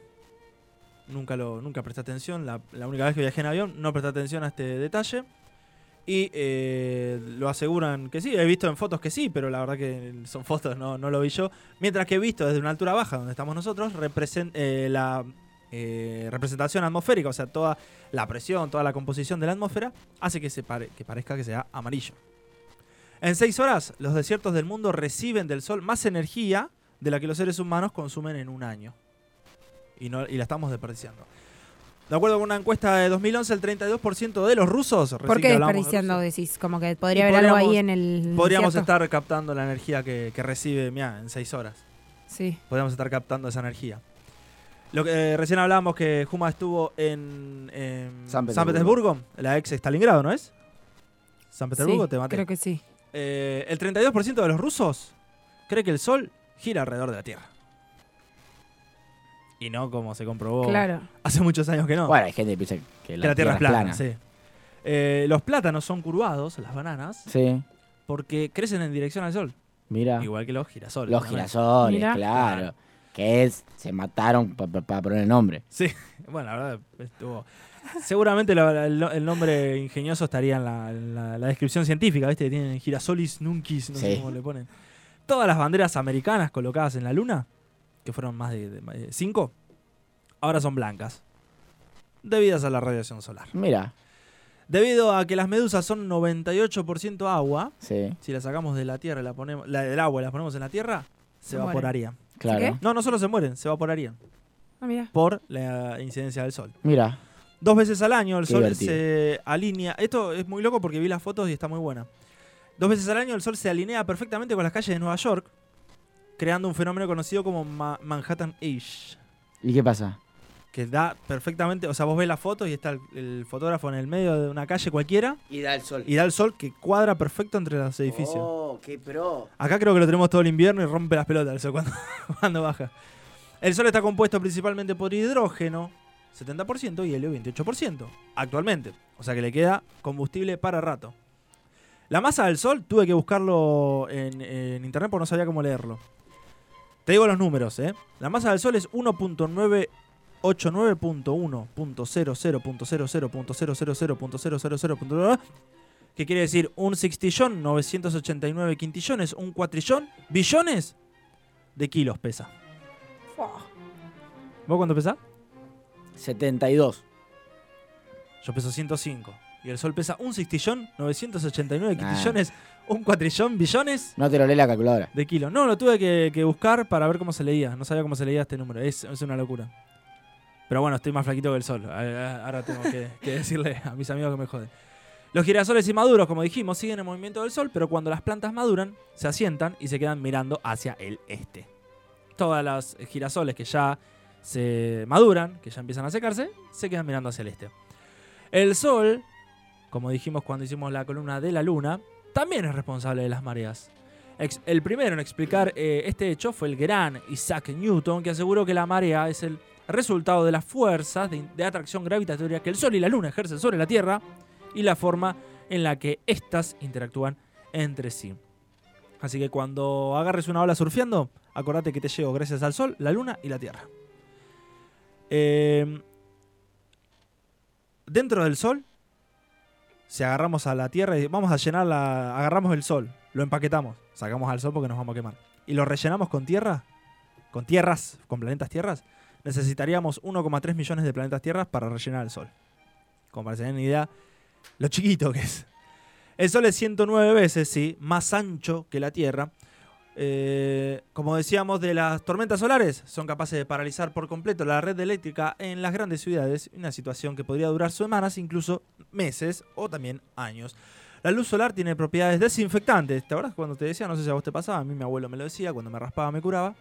Nunca, lo, nunca presté atención, la, la única vez que viajé en avión no presté atención a este detalle. Y eh, lo aseguran que sí, he visto en fotos que sí, pero la verdad que son fotos, no, no lo vi yo. Mientras que he visto desde una altura baja, donde estamos nosotros, represent- eh, la eh, representación atmosférica, o sea, toda la presión, toda la composición de la atmósfera, hace que, se pare- que parezca que sea amarillo. En seis horas, los desiertos del mundo reciben del Sol más energía de la que los seres humanos consumen en un año. Y, no, y la estamos desperdiciando. De acuerdo con una encuesta de 2011, el 32% de los rusos... ¿Por qué de desperdiciando Rusia, decís? Como que podría haber algo ahí en el. Podríamos desierto. estar captando la energía que, que recibe, mira, en seis horas. Sí. Podríamos estar captando esa energía. Lo que eh, recién hablábamos que Juma estuvo en, en San San, Petersburgo. Petersburgo, la ex Stalingrado, ¿no es? San Petersburgo, Sí, te maté. Creo que sí. Eh, el 32% de los rusos cree que el Sol gira alrededor de la Tierra. Y no como se comprobó Claro. hace muchos años que no. Bueno, hay gente que piensa que que la, la Tierra es plana, sí. Eh, los plátanos son curvados, las bananas, Sí, porque crecen en dirección al Sol. mira. Igual que los girasoles. Los girasoles, Mira. claro. Que es, se mataron para poner el nombre. Sí, bueno, la verdad estuvo. Seguramente la- el, el nombre ingenioso estaría en la, en la- la descripción científica, ¿viste? Que tienen girasolis nunquis, no sé cómo le ponen. Todas las banderas americanas colocadas en la luna, que fueron más de, de- de cinco, ahora son blancas. Debidas a la radiación solar. Mira, Debido a que las medusas son 98% agua, sí, si la sacamos de la tierra y la ponemos, la del agua y la ponemos en la tierra, se, Se mueren. evaporarían. Claro. No, no solo se mueren, se evaporarían Ah, mira. por la incidencia del sol. Mira, Dos veces al año el Qué sol divertido. se alinea. Esto es muy loco porque vi las fotos y está muy buena. Dos veces al año el sol se alinea perfectamente con las calles de Nueva York, creando un fenómeno conocido como Ma- Manhattan Age. ¿y qué pasa? Que da perfectamente, o sea, vos ves las fotos y está el, el fotógrafo en el medio de una calle cualquiera Y da el sol. y da el sol que cuadra perfecto entre los edificios. Oh, qué pro. Acá creo que lo tenemos todo el invierno y rompe las pelotas el sol cuando, cuando baja. El sol está compuesto principalmente por hidrógeno, 70%, y helio, 28%, actualmente. O sea que le queda combustible para rato. La masa del Sol tuve que buscarlo en, en internet porque no sabía cómo leerlo. Te digo los números, ¿eh? La masa del Sol es 1.989.0.00.000.000.000.000. ¿Qué quiere decir? Un sextillón, 989 quintillones, un cuatrillón, billones de kilos pesa. ¿Vos cuánto pesás? 72. Yo peso 105. Y el Sol pesa un sextillón, 989 Nah. quintillones, un cuatrillón, billones No te lo lee la calculadora. de kilos. No, lo tuve que, que buscar para ver cómo se leía. No sabía cómo se leía este número. Es una locura. Pero bueno, estoy más flaquito que el sol. Ahora tengo que, que decirle a mis amigos que me joden. Los girasoles inmaduros, como dijimos, siguen el movimiento del sol, pero cuando las plantas maduran, se asientan y se quedan mirando hacia el este. Todas las girasoles que ya se maduran, que ya empiezan a secarse, se quedan mirando hacia el este. El sol, como dijimos cuando hicimos la columna de la luna, también es responsable de las mareas. El primero en explicar eh, este hecho fue el gran Isaac Newton, que aseguró que la marea es el resultado de las fuerzas de, atracción gravitatoria que el Sol y la Luna ejercen sobre la Tierra y la forma en la que éstas interactúan entre sí. Así que cuando agarres una ola surfeando, acordate que te llevo gracias al Sol, la Luna y la Tierra. Eh, dentro del Sol, si agarramos a la Tierra y vamos a llenar la... Agarramos el Sol, lo empaquetamos, sacamos al Sol porque nos vamos a quemar. Y lo rellenamos con tierra, con tierras, con planetas tierras, necesitaríamos 1,3 millones de planetas tierras para rellenar el Sol. Como para tener una idea lo chiquito que es. El Sol es 109 veces, sí, más ancho que la Tierra. Eh, como decíamos de las tormentas solares, son capaces de paralizar por completo la red eléctrica en las grandes ciudades, una situación que podría durar semanas, incluso meses o también años. La luz solar tiene propiedades desinfectantes. ¿Te acuerdas cuando te decía, no sé si a vos te pasaba, a mí mi abuelo me lo decía, cuando me raspaba me curaba,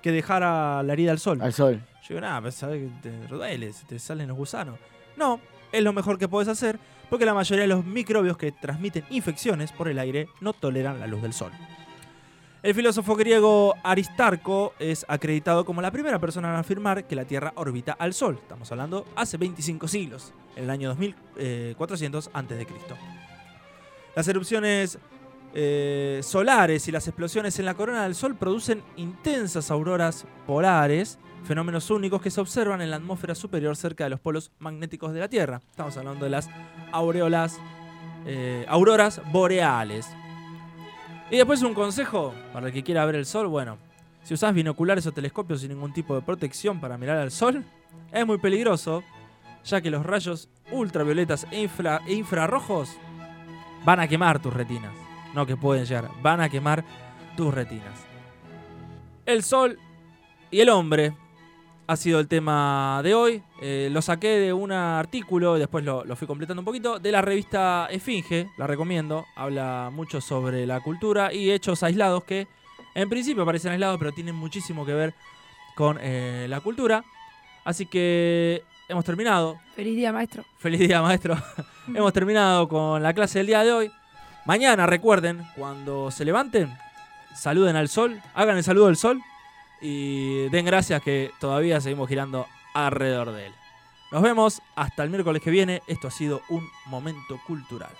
que dejara la herida al sol? Al sol. Yo digo, nada, pues sabes que te duele, te salen los gusanos. No, es lo mejor que puedes hacer porque la mayoría de los microbios que transmiten infecciones por el aire no toleran la luz del sol. El filósofo griego Aristarco es acreditado como la primera persona en afirmar que la Tierra orbita al Sol. Estamos hablando hace 25 siglos, en el año 2400 a.C. Las erupciones eh, solares y las explosiones en la corona del Sol producen intensas auroras polares, fenómenos únicos que se observan en la atmósfera superior cerca de los polos magnéticos de la Tierra. Estamos hablando de las aureolas, eh, auroras boreales. Y después un consejo para el que quiera ver el Sol, bueno, si usás binoculares o telescopios sin ningún tipo de protección para mirar al Sol, es muy peligroso, ya que los rayos ultravioletas e, infra- e infrarrojos van a quemar tus retinas. No que pueden llegar, van a quemar tus retinas. El sol y el hombre ha sido el tema de hoy. Eh, lo saqué de un artículo después lo, lo fui completando un poquito. De la revista Esfinge, la recomiendo. Habla mucho sobre la cultura y hechos aislados que en principio parecen aislados, pero tienen muchísimo que ver con eh, la cultura. Así que hemos terminado. Feliz día, maestro. Feliz día, maestro. Hemos terminado con la clase del día de hoy. Mañana, recuerden, cuando se levanten, saluden al sol, hagan el saludo del sol y den gracias que todavía seguimos girando alrededor de él. Nos vemos hasta el miércoles que viene. Esto ha sido un momento cultural.